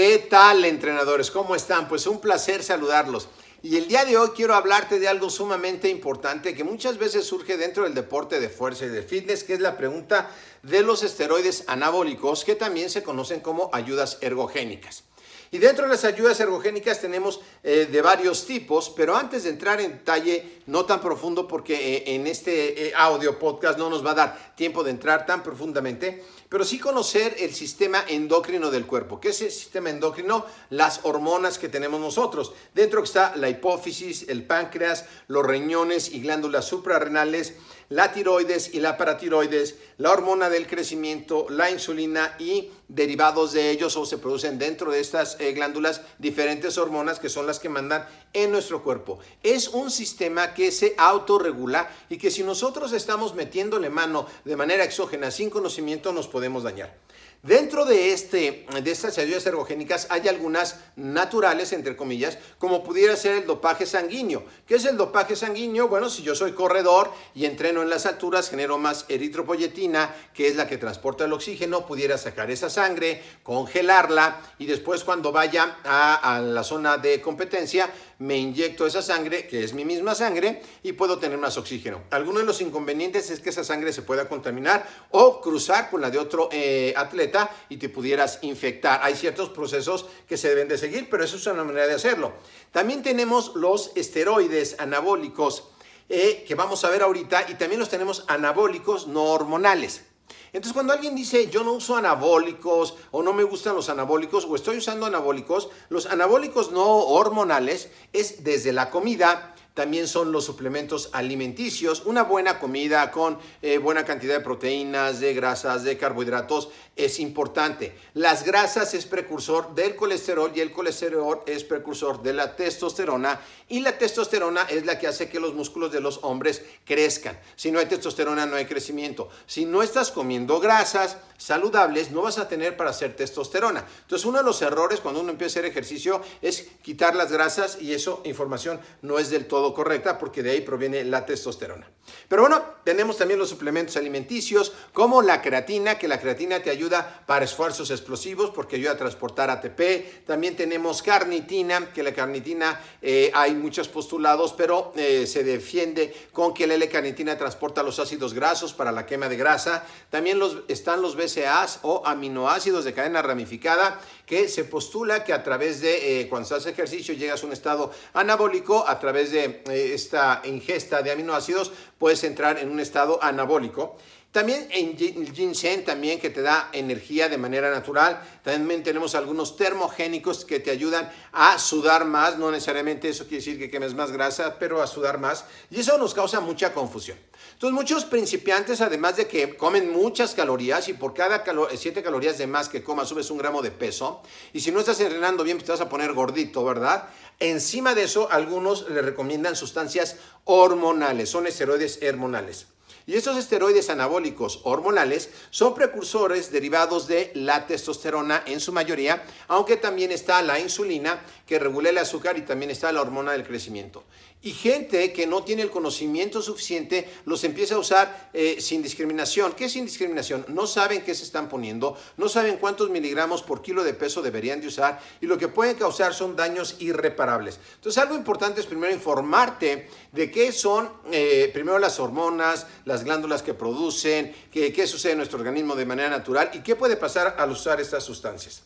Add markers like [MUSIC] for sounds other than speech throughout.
¿Qué tal entrenadores? ¿Cómo están? Pues un placer saludarlos. Y el día de hoy quiero hablarte de algo sumamente importante que muchas veces surge dentro del deporte de fuerza y de fitness, que es la pregunta de los esteroides anabólicos, que también se conocen como ayudas ergogénicas. Y dentro de las ayudas ergogénicas tenemos eh, de varios tipos, pero antes de entrar en detalle no tan profundo, porque eh, en este eh, audio podcast no nos va a dar tiempo de entrar tan profundamente, pero sí conocer el sistema endocrino del cuerpo. ¿Qué es el sistema endocrino? Las hormonas que tenemos nosotros. Dentro está la hipófisis, el páncreas, los riñones y glándulas suprarrenales, la tiroides y la paratiroides, la hormona del crecimiento, la insulina y derivados de ellos o se producen dentro de estas eh, glándulas diferentes hormonas que son las que mandan en nuestro cuerpo. Es un sistema que se autorregula y que si nosotros estamos metiéndole mano de manera exógena sin conocimiento nos podemos dañar. Dentro de, este, de estas ayudas ergogénicas hay algunas naturales, entre comillas, como pudiera ser el dopaje sanguíneo. ¿Qué es el dopaje sanguíneo? Bueno, si yo soy corredor y entreno en las alturas, genero más eritropoyetina, que es la que transporta el oxígeno, pudiera sacar esa sangre, congelarla y después cuando vaya a, a la zona de competencia, me inyecto esa sangre, que es mi misma sangre, y puedo tener más oxígeno. Alguno de los inconvenientes es que esa sangre se pueda contaminar o cruzar con la de otro eh, atleta y te pudieras infectar. Hay ciertos procesos que se deben de seguir, pero eso es una manera de hacerlo. También tenemos los esteroides anabólicos. Eh, que vamos a ver ahorita, y también los tenemos anabólicos no hormonales. Entonces, cuando alguien dice yo no uso anabólicos o no me gustan los anabólicos o estoy usando anabólicos, los anabólicos no hormonales es desde la comida, también son los suplementos alimenticios, una buena comida con eh, buena cantidad de proteínas, de grasas, de carbohidratos es importante. Las grasas es precursor del colesterol y el colesterol es precursor de la testosterona y la testosterona es la que hace que los músculos de los hombres crezcan. Si no hay testosterona no hay crecimiento. Si no estás comiendo grasas saludables no vas a tener para hacer testosterona. Entonces uno de los errores cuando uno empieza a hacer ejercicio es quitar las grasas y eso información no es del todo correcta porque de ahí proviene la testosterona. Pero bueno, tenemos también los suplementos alimenticios como la creatina, que la creatina te ayuda para esfuerzos explosivos porque ayuda a transportar ATP. También tenemos carnitina, que la carnitina eh, hay muchos postulados, pero eh, se defiende con que la L-carnitina transporta los ácidos grasos para la quema de grasa. También los, están los O aminoácidos de cadena ramificada que se postula que a través de, eh, cuando se hace ejercicio, llegas a un estado anabólico, a través de eh, esta ingesta de aminoácidos, puedes entrar en un estado anabólico. También en ginseng también que te da energía de manera natural. También tenemos algunos termogénicos que te ayudan a sudar más. No necesariamente eso quiere decir que quemes más grasa, pero a sudar más. Y eso nos causa mucha confusión. Entonces muchos principiantes, además de que comen muchas calorías y por cada 7 calorías de más que comas subes un gramo de peso. Y si no estás entrenando bien, pues te vas a poner gordito, ¿verdad? Encima de eso, algunos le recomiendan sustancias hormonales, son esteroides hormonales. Y estos esteroides anabólicos hormonales son precursores derivados de la testosterona en su mayoría, aunque también está la insulina que regula el azúcar y también está la hormona del crecimiento. Y gente que no tiene el conocimiento suficiente los empieza a usar eh, sin discriminación. ¿Qué es sin discriminación? No saben qué se están poniendo, no saben cuántos miligramos por kilo de peso deberían de usar y lo que pueden causar son daños irreparables. Entonces algo importante es primero informarte de qué son eh, primero las hormonas, las glándulas que producen, qué, qué sucede en nuestro organismo de manera natural y qué puede pasar al usar estas sustancias.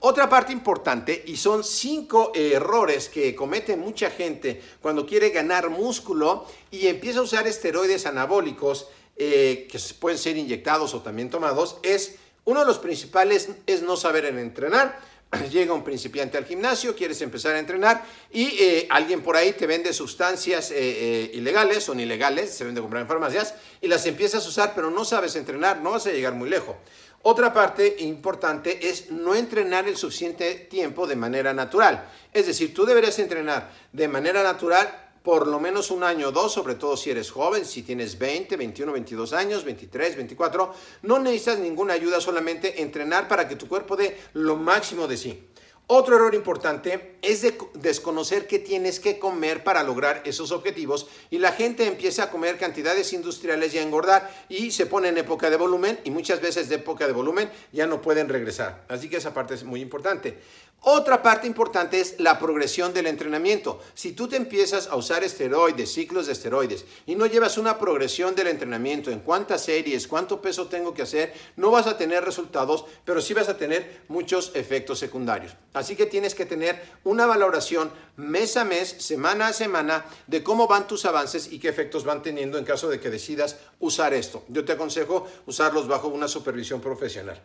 Otra parte importante, y son cinco errores que comete mucha gente cuando quiere ganar músculo y empieza a usar esteroides anabólicos eh, que pueden ser inyectados o también tomados, es uno de los principales es no saber entrenar. [CLEARS THROAT] Llega un principiante al gimnasio, quieres empezar a entrenar y eh, alguien por ahí te vende sustancias eh, ilegales, son ilegales, se vende comprar en farmacias y las empiezas a usar, pero no sabes entrenar, no vas a llegar muy lejos. Otra parte importante es no entrenar el suficiente tiempo de manera natural. Es decir, tú deberías entrenar de manera natural por lo menos un año o dos, sobre todo si eres joven, si tienes 20, 21, 22 años, 23, 24, no necesitas ninguna ayuda, solamente entrenar para que tu cuerpo dé lo máximo de sí. Otro error importante es de desconocer qué tienes que comer para lograr esos objetivos y la gente empieza a comer cantidades industriales y a engordar y se pone en época de volumen y muchas veces de época de volumen ya no pueden regresar. Así que esa parte es muy importante. Otra parte importante es la progresión del entrenamiento. Si tú te empiezas a usar esteroides, ciclos de esteroides, y no llevas una progresión del entrenamiento en cuántas series, cuánto peso tengo que hacer, no vas a tener resultados, pero sí vas a tener muchos efectos secundarios. Así que tienes que tener una valoración mes a mes, semana a semana, de cómo van tus avances y qué efectos van teniendo en caso de que decidas usar esto. Yo te aconsejo usarlos bajo una supervisión profesional.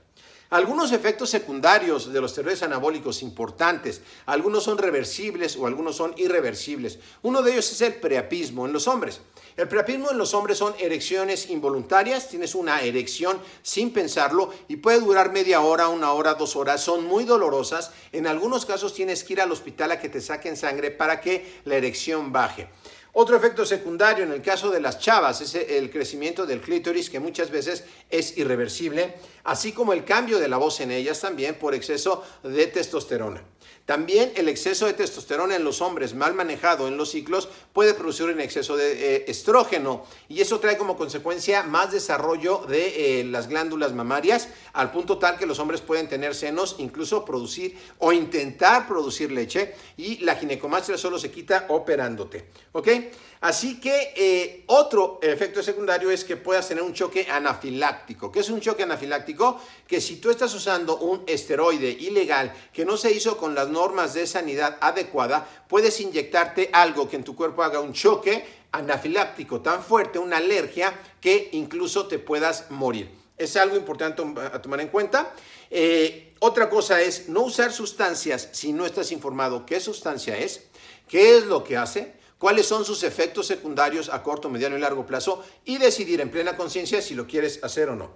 Algunos efectos secundarios de los esteroides anabólicos importantes, algunos son reversibles o algunos son irreversibles. Uno de ellos es el preapismo en los hombres. El preapismo en los hombres son erecciones involuntarias, tienes una erección sin pensarlo y puede durar media hora, una hora, dos horas, son muy dolorosas. En algunos casos tienes que ir al hospital a que te saquen sangre para que la erección baje. Otro efecto secundario en el caso de las chavas es el crecimiento del clítoris que muchas veces es irreversible, así como el cambio de la voz en ellas también por exceso de testosterona. También el exceso de testosterona en los hombres mal manejado en los ciclos puede producir un exceso de eh, estrógeno y eso trae como consecuencia más desarrollo de eh, las glándulas mamarias al punto tal que los hombres pueden tener senos, incluso producir o intentar producir leche y la ginecomastia solo se quita operándote. ¿Ok? Así que eh, otro efecto secundario es que puedas tener un choque anafiláctico. ¿Qué es un choque anafiláctico? Que si tú estás usando un esteroide ilegal que no se hizo con las normas de sanidad adecuada, puedes inyectarte algo que en tu cuerpo haga un choque anafiláctico tan fuerte, una alergia, que incluso te puedas morir. Es algo importante a tomar en cuenta. Eh, otra cosa es no usar sustancias si no estás informado qué sustancia es, qué es lo que hace cuáles son sus efectos secundarios a corto, mediano y largo plazo y decidir en plena conciencia si lo quieres hacer o no.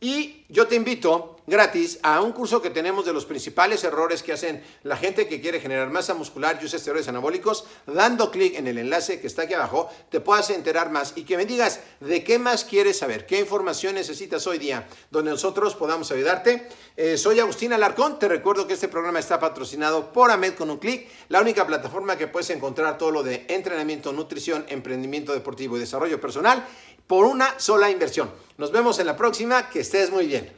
Y yo te invito gratis a un curso que tenemos de los principales errores que hacen la gente que quiere generar masa muscular y usa esteroides anabólicos. Dando clic en el enlace que está aquí abajo, te puedas enterar más y que me digas de qué más quieres saber, qué información necesitas hoy día, donde nosotros podamos ayudarte. Eh, soy Agustín Alarcón. Te recuerdo que este programa está patrocinado por AMED con un clic, la única plataforma que puedes encontrar todo lo de entrenamiento, nutrición, emprendimiento deportivo y desarrollo personal por una sola inversión. Nos vemos en la próxima, que estés muy bien.